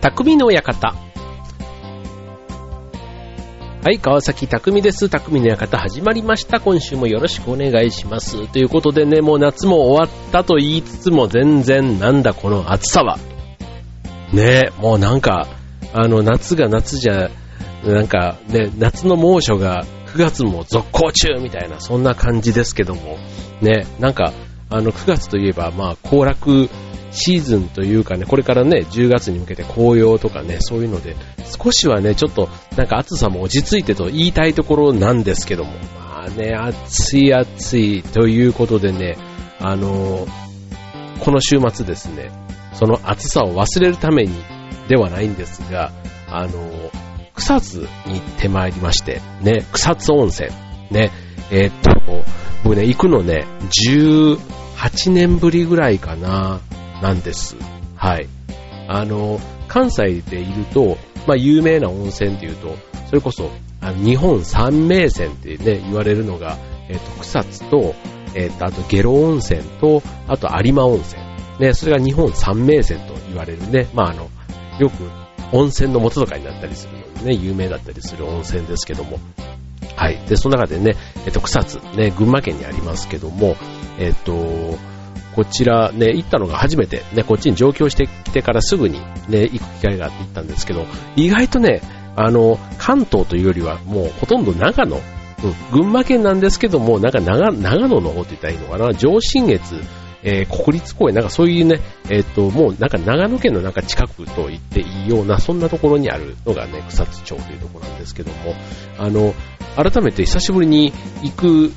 匠の館。はい、川崎匠です。匠の館始まりました。今週もよろしくお願いします。ということでね、もう夏も終わったと言いつつも全然なんだこの暑さは。ねもうなんか、あの夏が夏じゃ、なんかね、夏の猛暑が9月も続行中みたいな、そんな感じですけども、ね、なんか、あの9月といえば、まあ、行楽シーズンというかね、これからね、10月に向けて紅葉とかね、そういうので、少しはね、ちょっとなんか暑さも落ち着いてと言いたいところなんですけども、まあね、暑い暑いということでね、あのこの週末ですね、その暑さを忘れるためにではないんですが、あの草津に行ってまいりまして、ね、草津温泉、ね、えー、っと、僕ね、行くのね、18年ぶりぐらいかな、なんです。はい。あの、関西でいると、まあ、有名な温泉っていうと、それこそ、あの日本三名泉ってね、言われるのが、えっ、と、草津と、えっ、と、あと下呂温泉と、あと有馬温泉。ね、それが日本三名泉と言われるね、まあ、あの、よく温泉の元とかになったりするのでね、有名だったりする温泉ですけども。はい。で、その中でね、えっ、と、草津、ね、群馬県にありますけども、えっ、と、こちらね、行ったのが初めて、ね、こっちに上京してきてからすぐにね、行く機会があって行ったんですけど、意外とね、あの、関東というよりはもうほとんど長野、うん、群馬県なんですけども、なんか長長野の方って言ったらいいのかな、上信越、えー、国立公園、なんかそういうね、えっ、と、もうなんか長野県のなんか近くと言っていいような、そんなところにあるのがね、草津町というところなんですけども、あの、改めて久しぶりに行く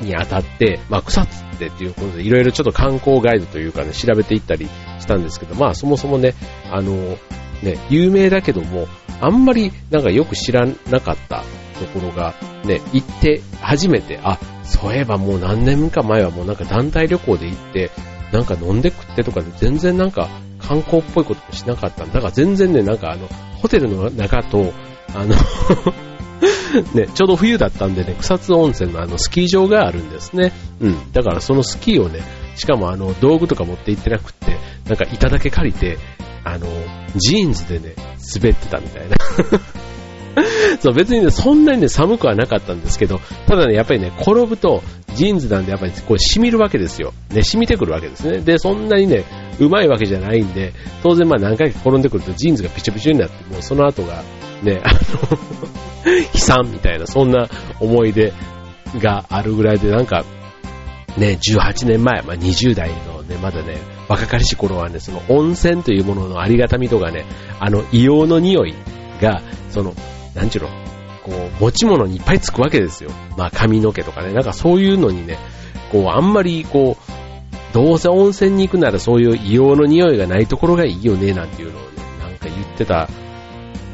にあたって、まあ、草津ってっていうことで、いろいろちょっと観光ガイドというかね、調べていったりしたんですけど、まあ、そもそもね、あの、ね、有名だけども、あんまりなんかよく知らなかったところが、ね、行って初めて、あ、そういえばもう何年か前はもうなんか団体旅行で行って、なんか飲んで食ってとかで全然なんか観光っぽいこともしなかった。んだから全然ね、なんかあの、ホテルの中と、あの ね、ちょうど冬だったんでね、草津温泉のあのスキー場があるんですね。うん。だからそのスキーをね、しかもあの道具とか持って行ってなくって、なんか板だけ借りて、あの、ジーンズでね、滑ってたみたいな。そう、別にね、そんなにね、寒くはなかったんですけど、ただね、やっぱりね、転ぶと、ジーンズなんでやっぱりこう染みるわけですよ。ね、染みてくるわけですね。で、そんなにね、うまいわけじゃないんで、当然まあ何回か転んでくるとジーンズがピチョピチョになって、もうその後が、ね、あの 悲惨みたいな、そんな思い出があるぐらいで、なんか、ね、18年前、まあ、20代のね、まだね、若かりし頃はね、その温泉というもののありがたみとかね、あの、硫黄の匂いが、その、なんちゅうの、こう、持ち物にいっぱいつくわけですよ。まあ、髪の毛とかね、なんかそういうのにね、こう、あんまり、こう、どうせ温泉に行くならそういう硫黄の匂いがないところがいいよね、なんていうのをね、なんか言ってた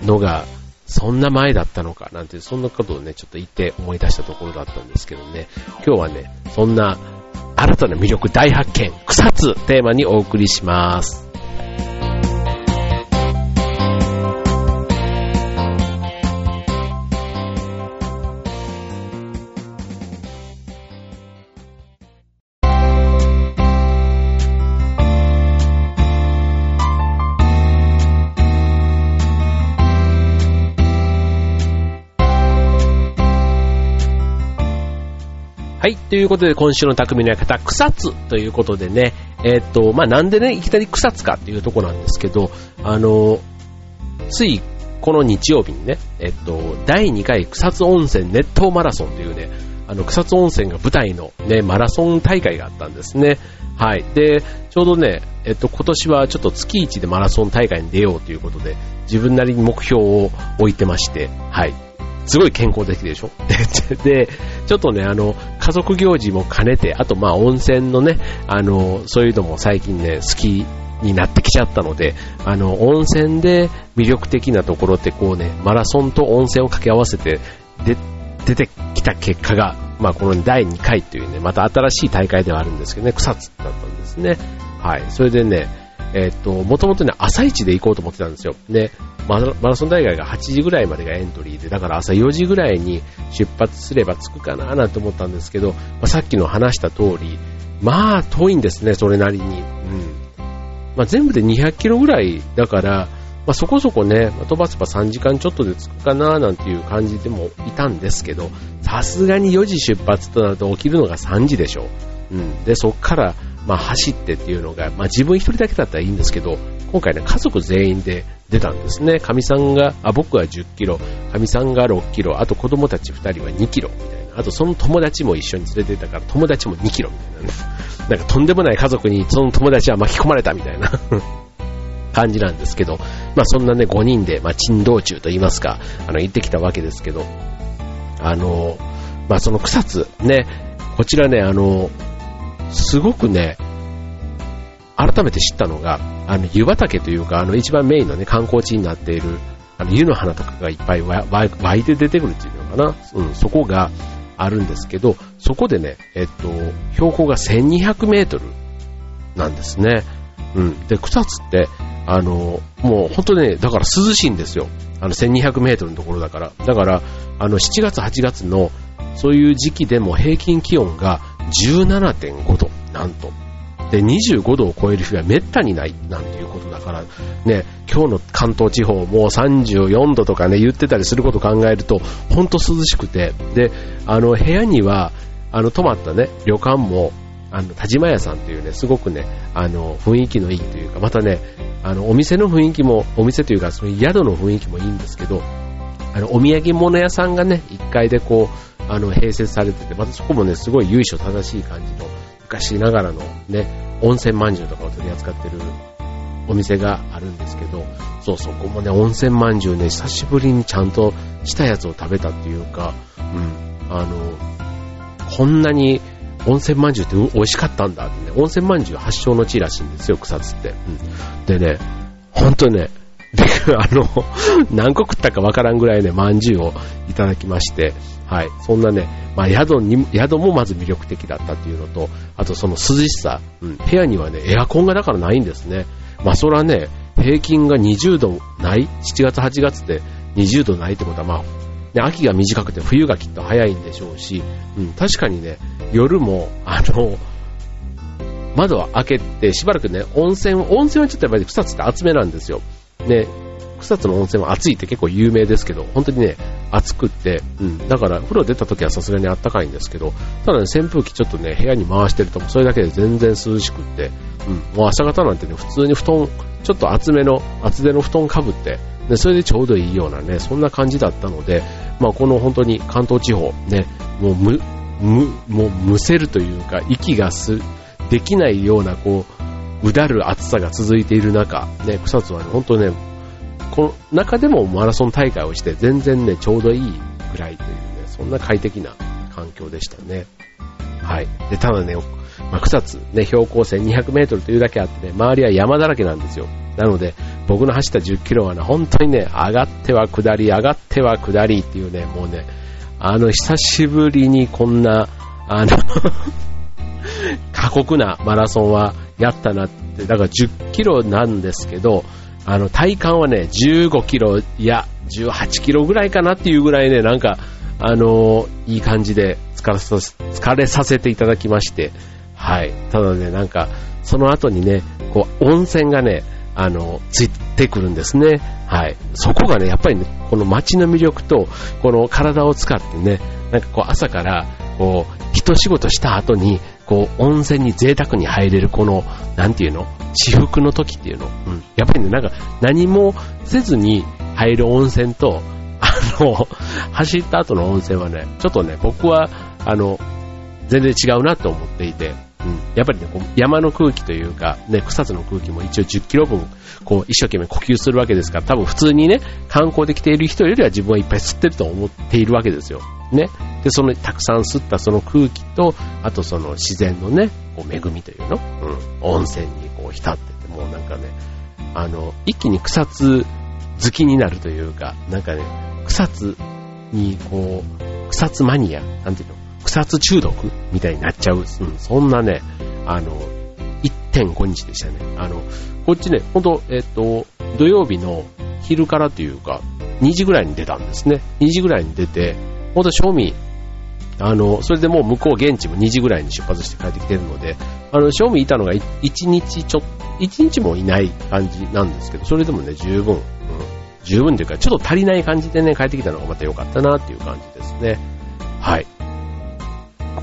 のが、そんな前だったのかなんて、そんなことをね、ちょっと言って思い出したところだったんですけどね、今日はね、そんな新たな魅力大発見、草津テーマにお送りします。はい。ということで、今週の匠の館、草津ということでね、えー、と、まあ、なんでね、いきなり草津かっていうところなんですけど、あの、ついこの日曜日にね、えっと、第2回草津温泉熱湯マラソンというね、あの、草津温泉が舞台のね、マラソン大会があったんですね。はい。で、ちょうどね、えっと、今年はちょっと月1でマラソン大会に出ようということで、自分なりに目標を置いてまして、はい。すごい健康的でしょ？で、ちょっとね、あの、家族行事も兼ねて、あとまあ温泉のね、あの、そういうのも最近ね、好きになってきちゃったので、あの、温泉で魅力的なところってこうね、マラソンと温泉を掛け合わせて、で、出てきた結果が、まあこの第2回というね、また新しい大会ではあるんですけどね、草津だったんですね。はい。それでね、えっ、と、もともとね、朝一で行こうと思ってたんですよ。で、マラソン大会が8時ぐらいまでがエントリーで、だから朝4時ぐらいに出発すれば着くかななんて思ったんですけど、まあ、さっきの話した通り、まあ遠いんですね、それなりに。うん。まあ、全部で200キロぐらいだから、まあ、そこそこね、飛ばせば3時間ちょっとで着くかななんていう感じでもいたんですけど、さすがに4時出発となると起きるのが3時でしょ。うん。で、そっから、まあ、走ってっていうのが、まあ、自分一人だけだったらいいんですけど、今回ね、家族全員で出たんですね。かみさんが、あ、僕は10キロ、かみさんが6キロ、あと子供たち2人は2キロ、みたいな。あとその友達も一緒に連れてたから、友達も2キロ、みたいなね。なんかとんでもない家族にその友達は巻き込まれたみたいな 感じなんですけど、まあそんなね、5人で、まあ珍道中と言いますか、あの、行ってきたわけですけど、あの、まあその草津、ね、こちらね、あの、すごくね、改めて知ったのが、あの、湯畑というか、あの、一番メインのね、観光地になっている、あの、湯の花とかがいっぱい湧いて出てくるっていうのかな。うん、そこがあるんですけど、そこでね、えっと、標高が1200メートルなんですね。うん。で、草津って、あの、もう本当ね、だから涼しいんですよ。あの、1200メートルのところだから。だから、あの、7月、8月の、そういう時期でも平均気温が17.5度、なんと。で、25度を超える日はめったにない、なんていうことだから、ね、今日の関東地方もう34度とかね、言ってたりすることを考えると、ほんと涼しくて、で、あの、部屋には、あの、泊まったね、旅館も、あの、田島屋さんっていうね、すごくね、あの、雰囲気のいいというか、またね、あの、お店の雰囲気も、お店というか、その宿の雰囲気もいいんですけど、あの、お土産物屋さんがね、1階でこう、あの、併設されてて、またそこもね、すごい由緒正しい感じの、昔ながらのね、温泉まんじゅうとかを取り扱ってるお店があるんですけど、そうそこもね、温泉まんじゅうね、久しぶりにちゃんとしたやつを食べたっていうか、うん、あの、こんなに温泉まんじゅうって美味しかったんだってね、温泉まんじゅう発祥の地らしいんですよ、草津って。うん、でね、ほんとね、あの、何個食ったかわからんぐらいね、まんじゅうをいただきまして、はい、そんなね、まあ、宿に、宿もまず魅力的だったっていうのと、あとその涼しさ、うん、部屋にはね、エアコンがだからないんですね。まあ、それはね、平均が20度ない ?7 月、8月で20度ないってことは、まあ、ね、秋が短くて冬がきっと早いんでしょうし、うん、確かにね、夜も、あの、窓を開けて、しばらくね、温泉、温泉はちょっとやっぱり草津って厚めなんですよ。ね、草津の温泉は暑いって結構有名ですけど、本当にね、暑くって、うん、だから風呂出た時はさすがに暖かいんですけど、ただね、扇風機ちょっとね、部屋に回してると、それだけで全然涼しくって、うん、もう朝方なんてね、普通に布団、ちょっと厚めの、厚手の布団かぶって、で、それでちょうどいいようなね、そんな感じだったので、まあこの本当に関東地方、ね、もうむ、む、もうむせるというか、息がす、できないような、こう、うだる暑さが続いている中、ね、草津はね、本当ね、この中でもマラソン大会をして全然ね、ちょうどいいぐらいというね、そんな快適な環境でしたね。はい。で、ただね、まあ、草津、ね、標高1200メートルというだけあってね、周りは山だらけなんですよ。なので、僕の走った10キロはね、本当にね、上がっては下り、上がっては下りっていうね、もうね、あの、久しぶりにこんな、あの過酷なマラソンはやったなって、だから10キロなんですけど、あの、体感はね、15キロや18キロぐらいかなっていうぐらいね、なんか、あのー、いい感じで疲れさせ、疲れさせていただきまして、はい。ただね、なんか、その後にね、こう、温泉がね、あの、ついてくるんですね。はい。そこがね、やっぱりね、この街の魅力と、この体を使ってね、なんかこう、朝から、こう、一仕事した後に、こう、温泉に贅沢に入れる、この、なんていうの？私服の時っていうの？うん。やっぱりね、なんか、何もせずに入る温泉と、あの、走った後の温泉はね、ちょっとね、僕は、あの、全然違うなと思っていて、うん、やっぱりね、こう山の空気というか、ね、草津の空気も一応10キロ分、こう、一生懸命呼吸するわけですから、多分普通にね、観光で来ている人よりは自分はいっぱい吸ってると思っているわけですよ。ね。で、その、たくさん吸ったその空気と、あとその自然のね、こう恵みというの、うん、温泉にこう浸ってて、もうなんかね、あの、一気に草津好きになるというか、なんかね、草津にこう、草津マニア、なんていうの、草津中毒みたいになっちゃう、うん、そんなね、あの、1.5日でしたね。あの、こっちね、ほんと、えっ、と、土曜日の昼からというか、2時ぐらいに出たんですね。2時ぐらいに出て、ほんと賞味、あの、それでもう向こう現地も2時ぐらいに出発して帰ってきてるので、あの、賞味いたのが1日ちょっ一日もいない感じなんですけど、それでもね、十分、うん、十分というか、ちょっと足りない感じでね、帰ってきたのがまた良かったなっていう感じですね。はい。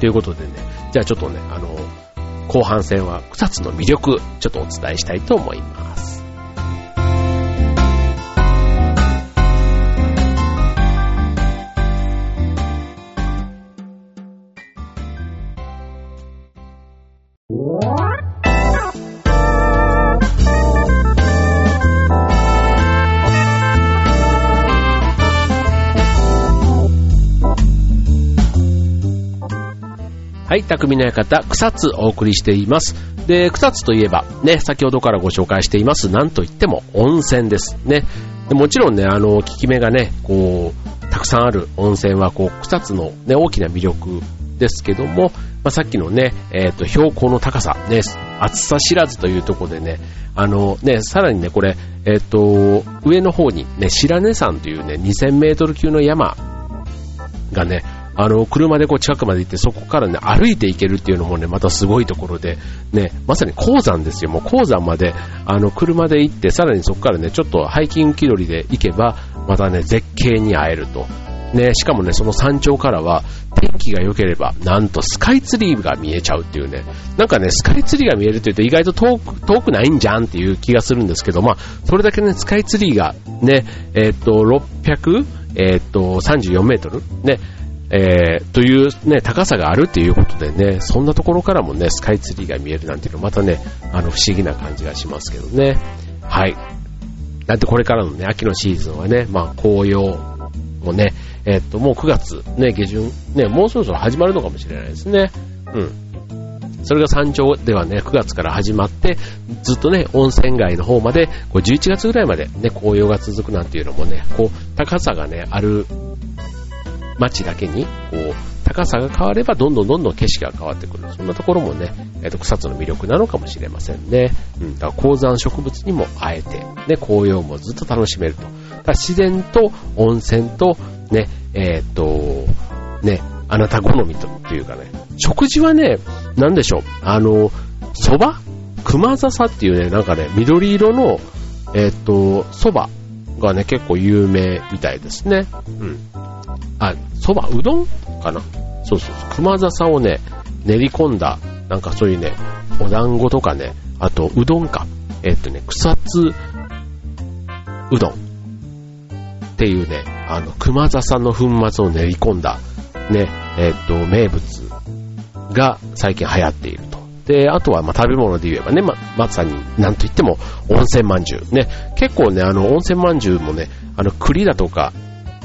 ということでね、じゃあちょっとね、あの、後半戦は草津の魅力、ちょっとお伝えしたいと思います。はい、匠の館、草津お送りしています。で、草津といえば、ね、先ほどからご紹介しています、なんといっても温泉ですね。でもちろんね、あの、効き目がね、こう、たくさんある温泉は、こう、草津のね、大きな魅力ですけども、まあ、さっきのね、えっ、ー、と、標高の高さ、ね、暑さ知らずというところでね、あのね、さらにね、これ、えっ、ー、と、上の方にね、白根山というね、2000メートル級の山がね、あの、車でこう近くまで行って、そこからね、歩いて行けるっていうのもね、またすごいところで、ね、まさに鉱山ですよ。もう鉱山まで、あの、車で行って、さらにそこからね、ちょっとハイキング気取りで行けば、またね、絶景に会えると。ね、しかもね、その山頂からは、天気が良ければ、なんとスカイツリーが見えちゃうっていうね。なんかね、スカイツリーが見えるって言うと意外と遠く、遠くないんじゃんっていう気がするんですけど、まあ、それだけね、スカイツリーがね、えー、っと、600、えー、っと、34メートルね、えー、というね、高さがあるっていうことでね、そんなところからもね、スカイツリーが見えるなんていうのまたね、あの、不思議な感じがしますけどね。はい。だってこれからのね、秋のシーズンはね、まあ、紅葉もね、え、っと、もう9月、ね、下旬、ね、もうそろそろ始まるのかもしれないですね。うん。それが山頂ではね、9月から始まって、ずっとね、温泉街の方まで、こう11月ぐらいまでね、紅葉が続くなんていうのもね、こう、高さがね、ある街だけに、こう、高さが変わればどんどんどんどん景色が変わってくる。そんなところもね、えっ、ー、と、草津の魅力なのかもしれませんね。うん、だから高山植物にも会えて、ね、紅葉もずっと楽しめると。だ自然と温泉と、ね、えっ、ー、と、ね、あなた好みというかね、食事はね、なんでしょう、あの、蕎麦？熊笹っていうね、なんかね、緑色の、えっ、ー、と、蕎麦がね、結構有名みたいですね。うん。あ、蕎麦、うどんかな？そうそうそう。熊笹をね、練り込んだ、なんかそういうね、お団子とかね、あと、うどんか。えっとね、草津うどんっていうね、あの、熊笹の粉末を練り込んだ、ね、えっと、名物が最近流行っていると。で、あとは、ま、食べ物で言えばね、ま、まさに、なんといっても、温泉まんじゅう。ね、結構ね、あの、温泉まんじゅうもね、あの、栗だとか、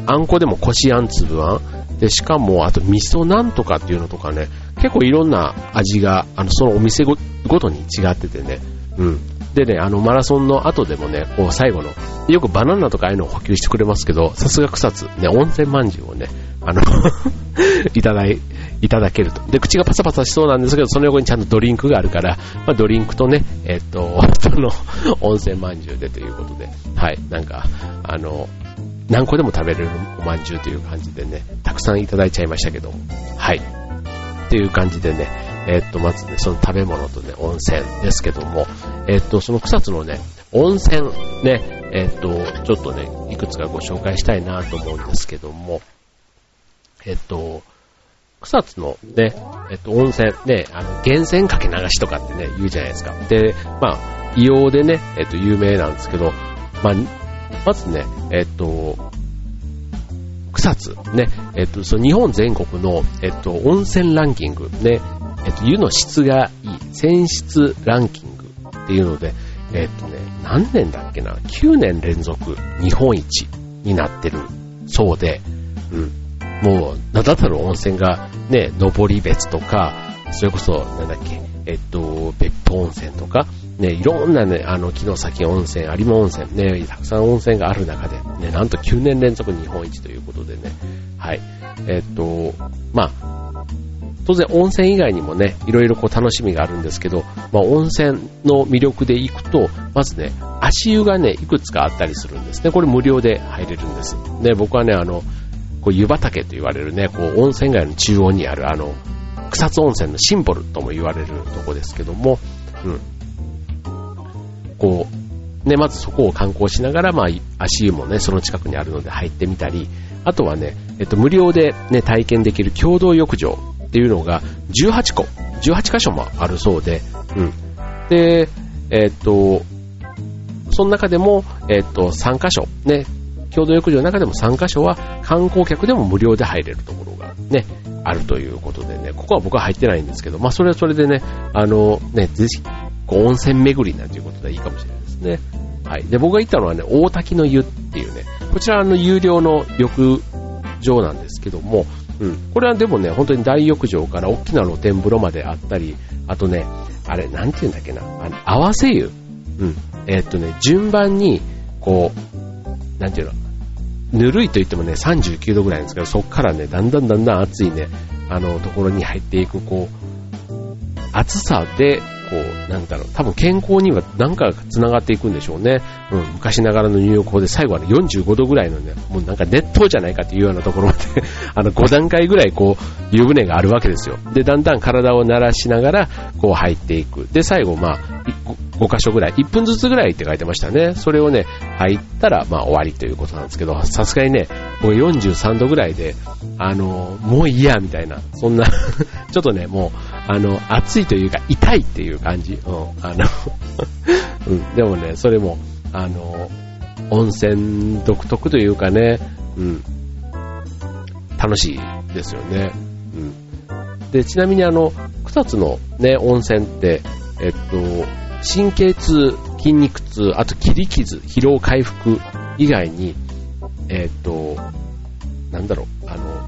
あんこでもこしあん粒あん？で、しかも、あと味噌なんとかっていうのとかね、結構いろんな味が、あの、そのお店ごとに違っててね、うん。でね、あの、マラソンの後でもね、こう、最後の、よくバナナとかああいうのを補給してくれますけど、さすが草津、ね、温泉まんじゅうをね、あの いただい、いただけると。で、口がパサパサしそうなんですけど、その横にちゃんとドリンクがあるから、まあ、ドリンクとね、えっと、その、温泉まんじゅうでということで、はい、なんか、あの、何個でも食べれるおまんじゅうという感じでね、たくさんいただいちゃいましたけど、はい。っていう感じでね、えー、っと、まずね、その食べ物とね、温泉ですけども、えー、っと、その草津のね、温泉ね、えー、っと、ちょっとね、いくつかご紹介したいなと思うんですけども、えっと、草津のね、えっと、温泉、ね、あの、源泉かけ流しとかってね、言うじゃないですか。で、まあ、硫黄でね、えっと、有名なんですけど、まあ、まずね、えっと、草津、ね、えっと、その日本全国の、えっと、温泉ランキング、ね、えっと、湯の質がいい、泉質ランキングっていうので、えっとね、何年だっけな、9年連続日本一になってるそうで、うん。もう、名だたる温泉がね、登別とか、それこそ、なんだっけ、えっと、別府温泉とか、ね、いろんなね、あの、木の崎温泉、有馬温泉、ね、たくさん温泉がある中で、ね、なんと9年連続日本一ということでね、はい。えっと、まあ、当然温泉以外にもね、いろいろこう楽しみがあるんですけど、まあ、温泉の魅力で行くと、まずね、足湯がね、いくつかあったりするんですね。これ無料で入れるんです。ね、僕はね、あの、こう湯畑と言われるね、こう温泉街の中央にあるあの、草津温泉のシンボルとも言われるとこですけども、うん。こう、ね、まずそこを観光しながら、まあ、足湯もね、その近くにあるので入ってみたり、あとはね、えっと、無料でね、体験できる共同浴場っていうのが18個、18箇所もあるそうで、うん。で、えっと、その中でも、えっと、3箇所、ね、共同浴場の中でも3箇所は観光客でも無料で入れるところがね、あるということでね、ここは僕は入ってないんですけど、まあそれはそれでね、あのね、ぜひ、こう温泉巡りなんていうことでいいかもしれないですね。はい。で、僕が行ったのはね、大滝の湯っていうね、こちらの有料の浴場なんですけども、うん。これはでもね、本当に大浴場から大きな露天風呂まであったり、あとね、あれ、なんて言うんだっけな、あの、合わせ湯。うん。えー、っとね、順番に、こう、なんていうの、ぬるいと言ってもね、39度ぐらいなんですけど、そこからね、だんだんだんだん暑いね、あの、ところに入っていく、こう、暑さで、こう、なんだろう、多分健康には何か繋がっていくんでしょうね。うん、昔ながらの入浴法で最後はね、45度ぐらいのね、もうなんか熱湯じゃないかっていうようなところまで あの、5段階ぐらいこう、湯船があるわけですよ。で、だんだん体を慣らしながら、こう入っていく。で、最後、まあ、5箇所ぐらい、1分ずつぐらいって書いてましたね。それをね、入ったら、まあ終わりということなんですけど、さすがにね、もう43度ぐらいで、あの、もういいや、みたいな、そんな ちょっとね、もう、あの、暑いというか、痛いっていう感じ。うん、あの うん、でもね、それも、あの、温泉独特というかね、うん、楽しいですよね。うん。で、ちなみにあの、草津のね、温泉って、えっと、神経痛、筋肉痛、あと切り傷、疲労回復以外に、えっ、と、なんだろう、あの、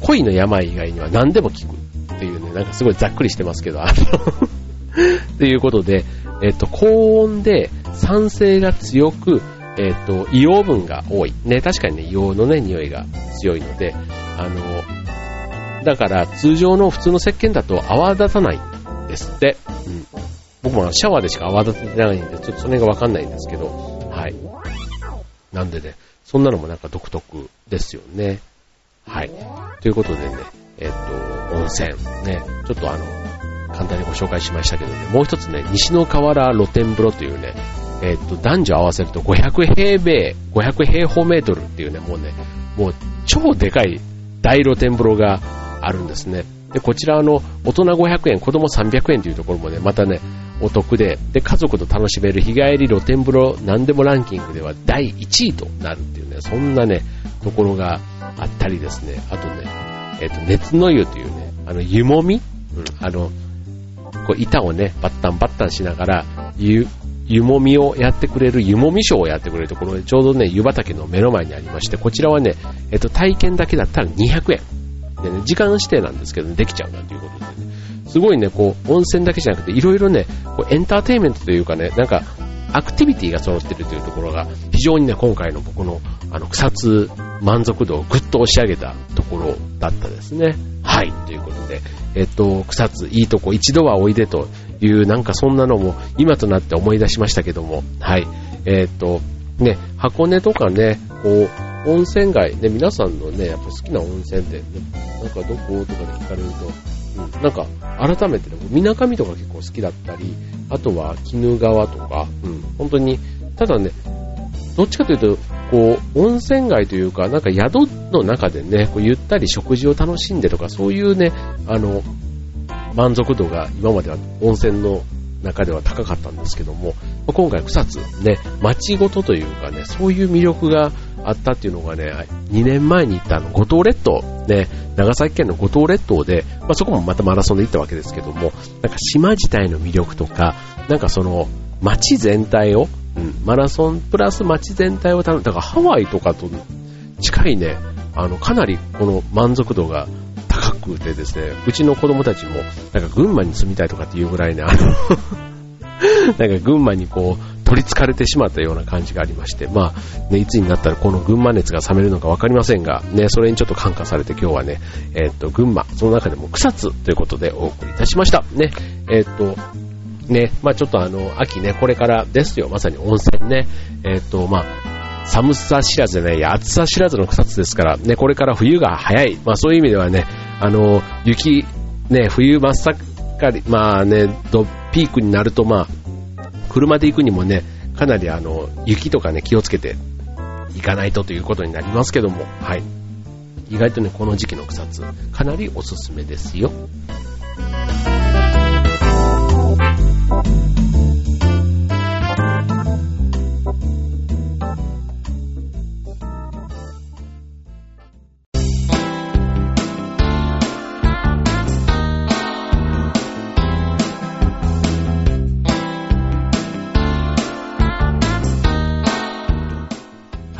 恋の病以外には何でも効くっていうね、なんかすごいざっくりしてますけど、あの ということで、えっ、と、高温で酸性が強く、えっ、と、硫黄分が多い。ね、確かにね、硫黄のね、匂いが強いので、あの、だから通常の普通の石鹸だと泡立たないんですって。うん。僕もシャワーでしか泡立ててないんで、ちょっとその辺がわかんないんですけど、はい。なんでね、そんなのもなんか独特ですよね。はい。ということでね、えっ、と、温泉、ね、ちょっとあの、簡単にご紹介しましたけどね、もう一つね、西の河原露天風呂というね、えっ、と、男女合わせると500平米、500平方メートルっていうね、もうね、もう超でかい大露天風呂があるんですね。で、こちらあの大人500円、子供300円というところもね、またね、お得で、で、家族と楽しめる日帰り露天風呂何でもランキングでは第1位となるっていうね、そんなね、ところがあったりですね、あとね、えっ、ー、と、熱の湯というね、あの、湯もみうん、あの、こう、板をね、バッタンバッタンしながら、湯、湯もみをやってくれる湯もみショーをやってくれるところで、ちょうどね、湯畑の目の前にありまして、こちらはね、えっ、ー、と、体験だけだったら200円。でね、時間指定なんですけど、ね、できちゃうなんていうことでね、すごいね、こう、温泉だけじゃなくて、いろいろね、こうエンターテインメントというかね、なんか、アクティビティが揃ってるというところが、非常にね、今回の僕の、あの、草津満足度をぐっと押し上げたところだったですね。はい、ということで、えっと、草津、いいとこ、一度はおいでという、なんかそんなのも、今となって思い出しましたけども、はい、えっと、ね、箱根とかね、こう、温泉街、ね、皆さんのね、やっぱ好きな温泉で、ね、なんかどことかで聞かれると、うん、なんか、改めてね、みなかみとか結構好きだったり、あとは鬼怒川とか、うん、本当に、ただね、どっちかというと、こう、温泉街というか、なんか宿の中でね、こうゆったり食事を楽しんでとか、そういうね、あの、満足度が今までは温泉の中では高かったんですけども、今回草津、ね、街ごとというかね、そういう魅力があったっていうのがね、2年前に行ったあの五島列島、ね、長崎県の五島列島で、まあ、そこもまたマラソンで行ったわけですけども、なんか島自体の魅力とか、なんかその街全体を、うん、マラソンプラス街全体をだからハワイとかと近いね、あの、かなりこの満足度がくてですね、うちの子供たちも、なんか群馬に住みたいとかっていうぐらいね、あの なんか群馬にこう、取り憑かれてしまったような感じがありまして、まあ、ね、いつになったらこの群馬熱が冷めるのかわかりませんが、ね、それにちょっと感化されて今日はね、えー、っと、群馬、その中でも草津ということでお送りいたしました。ね、えー、っと、ね、まあちょっとあの、秋ね、これからですよ、まさに温泉ね、えー、っと、まあ寒さ知らずでね、暑さ知らずの草津ですから、ね、これから冬が早い。まあそういう意味ではね、あの、雪、ね、冬真っ盛り、まあね、ピークになるとまあ、車で行くにもね、かなりあの、雪とかね、気をつけて行かないとということになりますけども、はい。意外とね、この時期の草津、かなりおすすめですよ。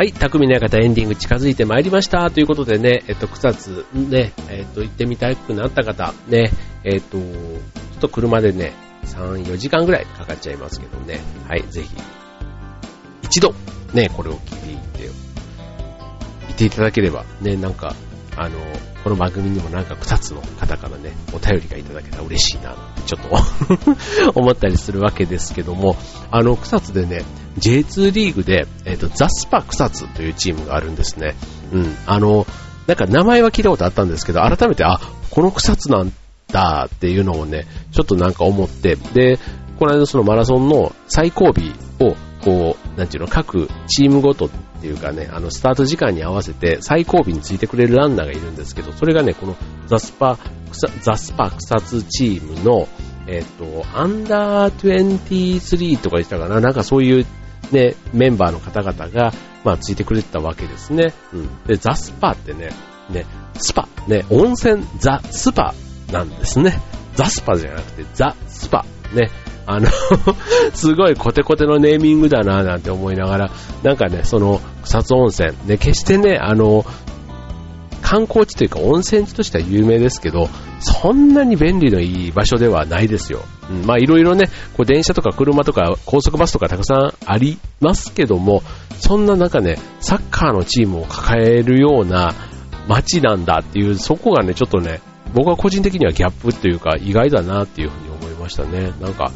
はい、匠の館エンディング近づいてまいりました。ということでね、えっと、草津ね、えっと、行ってみたくなった方、ね、えっと、ちょっと車でね、3、4時間ぐらいかかっちゃいますけどね、はい、ぜひ、一度、ね、これを聞いていって、いていただければ、ね、なんか、あの、この番組にもなんか草津の方からね、お便りがいただけたら嬉しいなちょっと 思ったりするわけですけども、あの、草津でね、J2 リーグで、えっ、ー、と、ザスパ草津というチームがあるんですね。うん。あの、なんか名前は聞いたことあったんですけど、改めて、あ、この草津なんだっていうのをね、ちょっとなんか思って、で、この間そのマラソンの最後尾をこう、なんていうの、各チームごとっていうかね、あの、スタート時間に合わせて最後尾についてくれるランナーがいるんですけど、それがね、このザスパ、ザスパ草津チームの、えっ、と、アンダー23とか言ってたかな、なんかそういうね、メンバーの方々が、まあ、ついてくれてたわけですね。うん。で、ザスパってね、ね、スパ、ね、温泉ザスパなんですね。ザスパじゃなくてザスパ。ね、あの すごいコテコテのネーミングだななんて思いながら、なんかね、その草津温泉、ね、決してね、あの、観光地というか温泉地としては有名ですけど、そんなに便利のいい場所ではないですよ。うん、まあいろいろね、こう電車とか車とか高速バスとかたくさんありますけども、そんな中ね、サッカーのチームを抱えるような街なんだっていう、そこがね、ちょっとね、僕は個人的にはギャップというか意外だなっていうふうに思いましたね。なんか、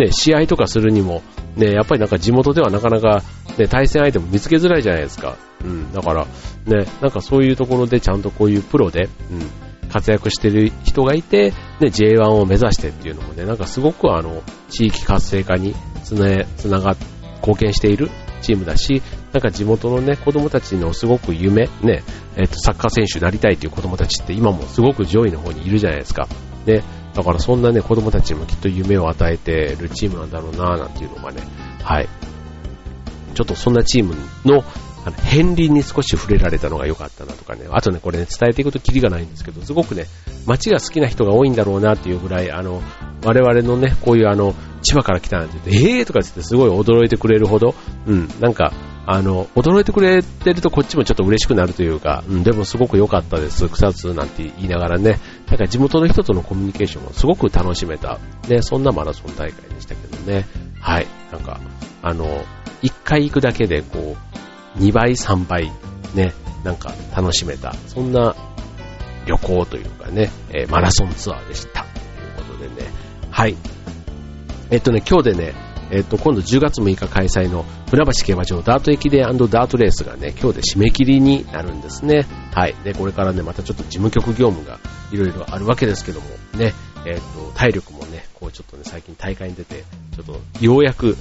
ね、試合とかするにも、ね、やっぱりなんか地元ではなかなか、ね、対戦相手も見つけづらいじゃないですか。うん、だから、ね、なんかそういうところでちゃんとこういうプロで、うん、活躍してる人がいて、ね、J1 を目指してっていうのもね、なんかすごくあの、地域活性化につな、つなが、貢献しているチームだし、なんか地元のね、子供たちのすごく夢、ね、えっ、と、サッカー選手になりたいという子供たちって今もすごく上位の方にいるじゃないですか。で、だからそんなね、子供たちにもきっと夢を与えてるチームなんだろうなぁなんていうのがね、はい。ちょっとそんなチームの、あの、片鱗に少し触れられたのが良かったなとかね。あとね、これね、伝えていくとキリがないんですけど、すごくね、街が好きな人が多いんだろうなっていうぐらい、あの、我々のね、こういうあの、千葉から来たなんて言って、えーとか言ってすごい驚いてくれるほど、うん、なんか、あの、驚いてくれてるとこっちもちょっと嬉しくなるというか、うん、でもすごく良かったです、草津なんて言いながらね、なんか地元の人とのコミュニケーションもすごく楽しめた、ね、そんなマラソン大会でしたけどね、はい、なんか、あの、1回行くだけでこう、2倍、3倍、ね、なんか楽しめた、そんな旅行というかね、えー、マラソンツアーでした。ということでね、はい。えっとね、今日でね、えっと、今度10月6日開催の船橋競馬場ダート駅伝ダートレースがね、今日で締め切りになるんですね。はい。で、これからね、またちょっと事務局業務がいろいろあるわけですけども、ね、えっと、体力もね、こうちょっとね、最近大会に出て、ちょっとようやく、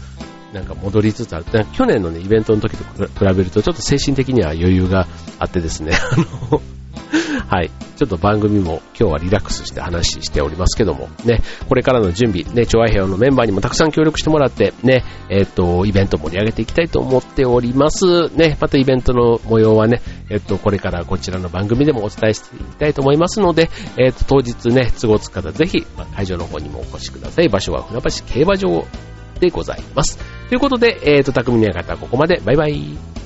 なんか戻りつつある。去年のね、イベントの時と比べると、ちょっと精神的には余裕があってですね、あの、はい。ちょっと番組も今日はリラックスして話しておりますけども、ね、これからの準備、ね、調和平和のメンバーにもたくさん協力してもらって、ね、えっ、と、イベント盛り上げていきたいと思っております。ね、またイベントの模様はね、えっ、と、これからこちらの番組でもお伝えしていきたいと思いますので、えっ、と、当日ね、都合つく方ぜひ、会場の方にもお越しください。場所は船橋競馬場でございます。ということで、えっ、と、匠の館ここまで。バイバイ。